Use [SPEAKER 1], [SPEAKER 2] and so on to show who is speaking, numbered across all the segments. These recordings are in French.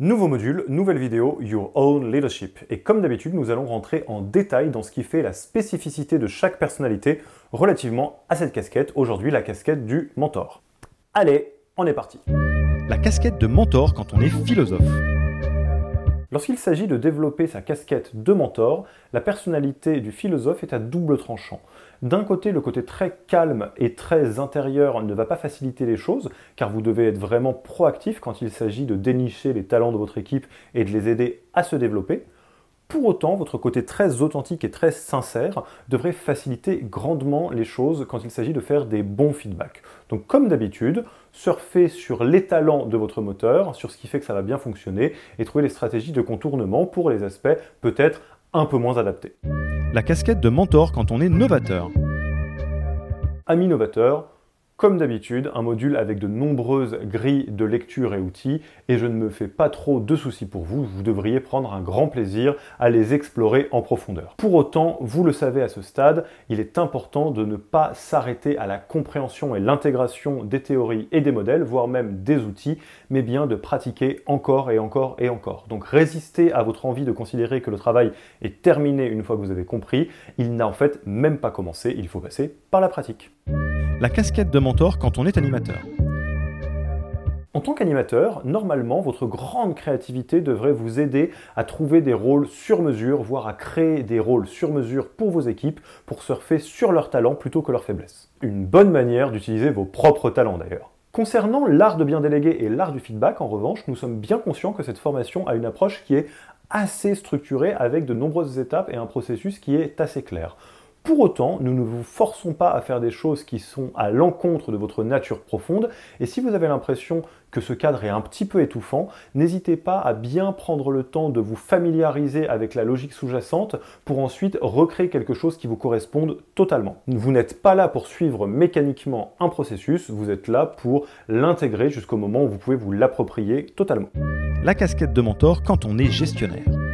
[SPEAKER 1] Nouveau module, nouvelle vidéo, Your Own Leadership. Et comme d'habitude, nous allons rentrer en détail dans ce qui fait la spécificité de chaque personnalité relativement à cette casquette, aujourd'hui la casquette du mentor. Allez, on est parti.
[SPEAKER 2] La casquette de mentor quand on est philosophe.
[SPEAKER 1] Lorsqu'il s'agit de développer sa casquette de mentor, la personnalité du philosophe est à double tranchant. D'un côté, le côté très calme et très intérieur ne va pas faciliter les choses, car vous devez être vraiment proactif quand il s'agit de dénicher les talents de votre équipe et de les aider à se développer. Pour autant, votre côté très authentique et très sincère devrait faciliter grandement les choses quand il s'agit de faire des bons feedbacks. Donc comme d'habitude, surfez sur les talents de votre moteur, sur ce qui fait que ça va bien fonctionner, et trouvez les stratégies de contournement pour les aspects peut-être un peu moins adaptés.
[SPEAKER 2] La casquette de mentor quand on est novateur.
[SPEAKER 1] Ami novateur, comme d'habitude, un module avec de nombreuses grilles de lecture et outils, et je ne me fais pas trop de soucis pour vous, vous devriez prendre un grand plaisir à les explorer en profondeur. Pour autant, vous le savez à ce stade, il est important de ne pas s'arrêter à la compréhension et l'intégration des théories et des modèles, voire même des outils, mais bien de pratiquer encore et encore et encore. Donc résistez à votre envie de considérer que le travail est terminé une fois que vous avez compris, il n'a en fait même pas commencé, il faut passer par la pratique
[SPEAKER 2] la casquette de mentor quand on est animateur.
[SPEAKER 1] En tant qu'animateur, normalement, votre grande créativité devrait vous aider à trouver des rôles sur mesure, voire à créer des rôles sur mesure pour vos équipes pour surfer sur leurs talents plutôt que leurs faiblesses. Une bonne manière d'utiliser vos propres talents d'ailleurs. Concernant l'art de bien déléguer et l'art du feedback, en revanche, nous sommes bien conscients que cette formation a une approche qui est assez structurée avec de nombreuses étapes et un processus qui est assez clair. Pour autant, nous ne vous forçons pas à faire des choses qui sont à l'encontre de votre nature profonde, et si vous avez l'impression que ce cadre est un petit peu étouffant, n'hésitez pas à bien prendre le temps de vous familiariser avec la logique sous-jacente pour ensuite recréer quelque chose qui vous corresponde totalement. Vous n'êtes pas là pour suivre mécaniquement un processus, vous êtes là pour l'intégrer jusqu'au moment où vous pouvez vous l'approprier totalement.
[SPEAKER 2] La casquette de mentor quand on est gestionnaire.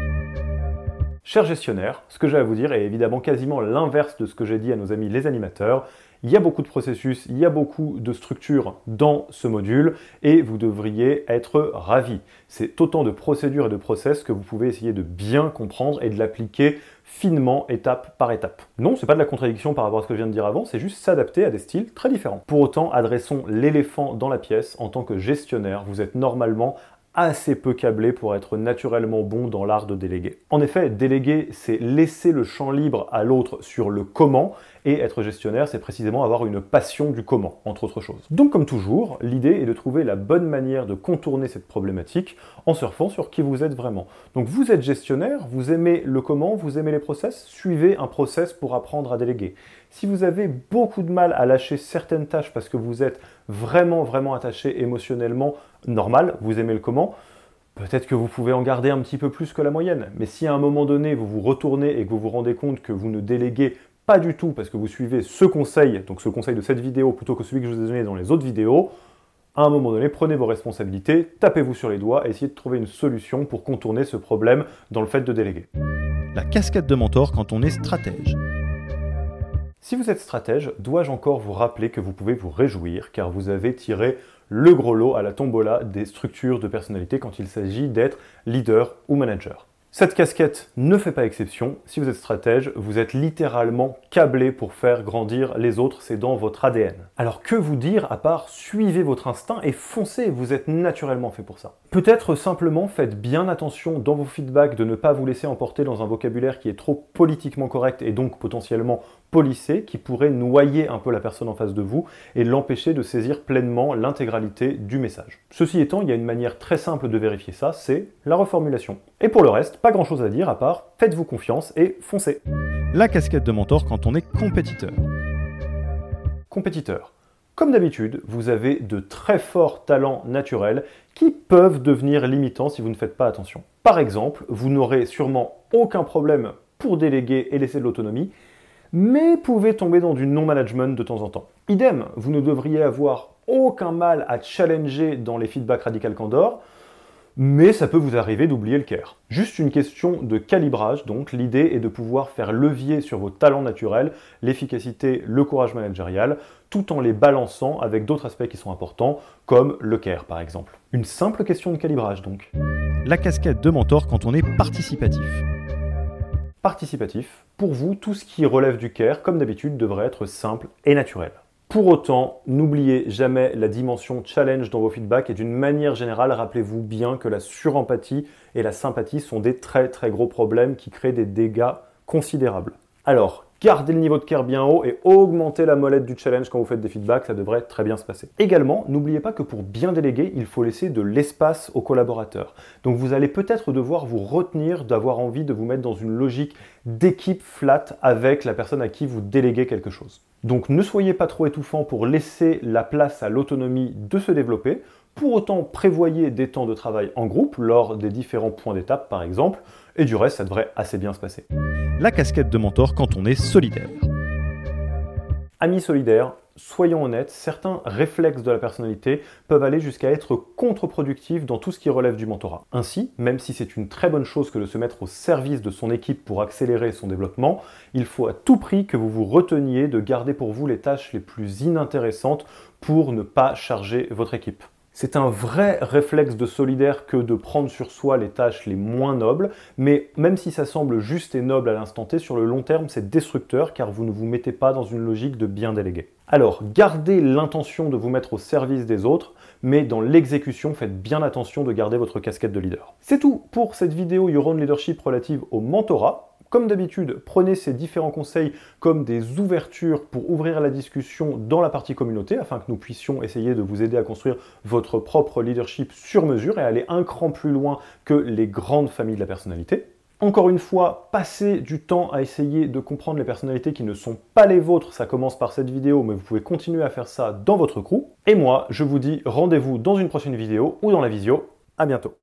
[SPEAKER 1] Cher gestionnaire, ce que j'ai à vous dire est évidemment quasiment l'inverse de ce que j'ai dit à nos amis les animateurs. Il y a beaucoup de processus, il y a beaucoup de structures dans ce module et vous devriez être ravis. C'est autant de procédures et de process que vous pouvez essayer de bien comprendre et de l'appliquer finement étape par étape. Non, c'est pas de la contradiction par rapport à ce que je viens de dire avant, c'est juste s'adapter à des styles très différents. Pour autant, adressons l'éléphant dans la pièce. En tant que gestionnaire, vous êtes normalement assez peu câblé pour être naturellement bon dans l'art de déléguer. En effet, déléguer, c'est laisser le champ libre à l'autre sur le comment, et être gestionnaire, c'est précisément avoir une passion du comment, entre autres choses. Donc comme toujours, l'idée est de trouver la bonne manière de contourner cette problématique en surfant sur qui vous êtes vraiment. Donc vous êtes gestionnaire, vous aimez le comment, vous aimez les process, suivez un process pour apprendre à déléguer. Si vous avez beaucoup de mal à lâcher certaines tâches parce que vous êtes vraiment vraiment attaché émotionnellement, normal, vous aimez le comment, Peut-être que vous pouvez en garder un petit peu plus que la moyenne, mais si à un moment donné vous vous retournez et que vous vous rendez compte que vous ne déléguez pas du tout parce que vous suivez ce conseil, donc ce conseil de cette vidéo plutôt que celui que je vous ai donné dans les autres vidéos, à un moment donné, prenez vos responsabilités, tapez-vous sur les doigts et essayez de trouver une solution pour contourner ce problème dans le fait de déléguer.
[SPEAKER 2] La casquette de mentor quand on est stratège.
[SPEAKER 1] Si vous êtes stratège, dois-je encore vous rappeler que vous pouvez vous réjouir car vous avez tiré le gros lot à la tombola des structures de personnalité quand il s'agit d'être leader ou manager. Cette casquette ne fait pas exception. Si vous êtes stratège, vous êtes littéralement câblé pour faire grandir les autres, c'est dans votre ADN. Alors que vous dire à part suivez votre instinct et foncez, vous êtes naturellement fait pour ça. Peut-être simplement faites bien attention dans vos feedbacks de ne pas vous laisser emporter dans un vocabulaire qui est trop politiquement correct et donc potentiellement polissé, qui pourrait noyer un peu la personne en face de vous et l'empêcher de saisir pleinement l'intégralité du message. Ceci étant, il y a une manière très simple de vérifier ça, c'est la reformulation. Et pour le reste, pas grand chose à dire à part faites-vous confiance et foncez.
[SPEAKER 2] La casquette de mentor quand on est compétiteur.
[SPEAKER 1] Compétiteur. Comme d'habitude, vous avez de très forts talents naturels qui peuvent devenir limitants si vous ne faites pas attention. Par exemple, vous n'aurez sûrement aucun problème pour déléguer et laisser de l'autonomie, mais pouvez tomber dans du non-management de temps en temps. Idem, vous ne devriez avoir aucun mal à challenger dans les feedbacks radical candor, mais ça peut vous arriver d'oublier le care. Juste une question de calibrage, donc l'idée est de pouvoir faire levier sur vos talents naturels, l'efficacité, le courage managérial, tout en les balançant avec d'autres aspects qui sont importants, comme le care par exemple. Une simple question de calibrage donc.
[SPEAKER 2] La casquette de mentor quand on est participatif.
[SPEAKER 1] Participatif, pour vous, tout ce qui relève du care, comme d'habitude, devrait être simple et naturel. Pour autant, n'oubliez jamais la dimension challenge dans vos feedbacks et d'une manière générale, rappelez-vous bien que la surempathie et la sympathie sont des très très gros problèmes qui créent des dégâts considérables. Alors, Gardez le niveau de care bien haut et augmentez la molette du challenge quand vous faites des feedbacks, ça devrait très bien se passer. Également, n'oubliez pas que pour bien déléguer, il faut laisser de l'espace aux collaborateurs. Donc vous allez peut-être devoir vous retenir d'avoir envie de vous mettre dans une logique d'équipe flat avec la personne à qui vous déléguez quelque chose. Donc ne soyez pas trop étouffant pour laisser la place à l'autonomie de se développer. Pour autant, prévoyez des temps de travail en groupe lors des différents points d'étape par exemple, et du reste, ça devrait assez bien se passer.
[SPEAKER 2] La casquette de mentor quand on est solidaire.
[SPEAKER 1] Amis solidaires, soyons honnêtes, certains réflexes de la personnalité peuvent aller jusqu'à être contre-productifs dans tout ce qui relève du mentorat. Ainsi, même si c'est une très bonne chose que de se mettre au service de son équipe pour accélérer son développement, il faut à tout prix que vous vous reteniez de garder pour vous les tâches les plus inintéressantes pour ne pas charger votre équipe. C'est un vrai réflexe de solidaire que de prendre sur soi les tâches les moins nobles, mais même si ça semble juste et noble à l'instant T, sur le long terme, c'est destructeur car vous ne vous mettez pas dans une logique de bien déléguer. Alors, gardez l'intention de vous mettre au service des autres, mais dans l'exécution, faites bien attention de garder votre casquette de leader. C'est tout pour cette vidéo Your Own Leadership relative au mentorat. Comme d'habitude, prenez ces différents conseils comme des ouvertures pour ouvrir la discussion dans la partie communauté afin que nous puissions essayer de vous aider à construire votre propre leadership sur mesure et aller un cran plus loin que les grandes familles de la personnalité. Encore une fois, passez du temps à essayer de comprendre les personnalités qui ne sont pas les vôtres. Ça commence par cette vidéo, mais vous pouvez continuer à faire ça dans votre crew. Et moi, je vous dis rendez-vous dans une prochaine vidéo ou dans la visio. À bientôt.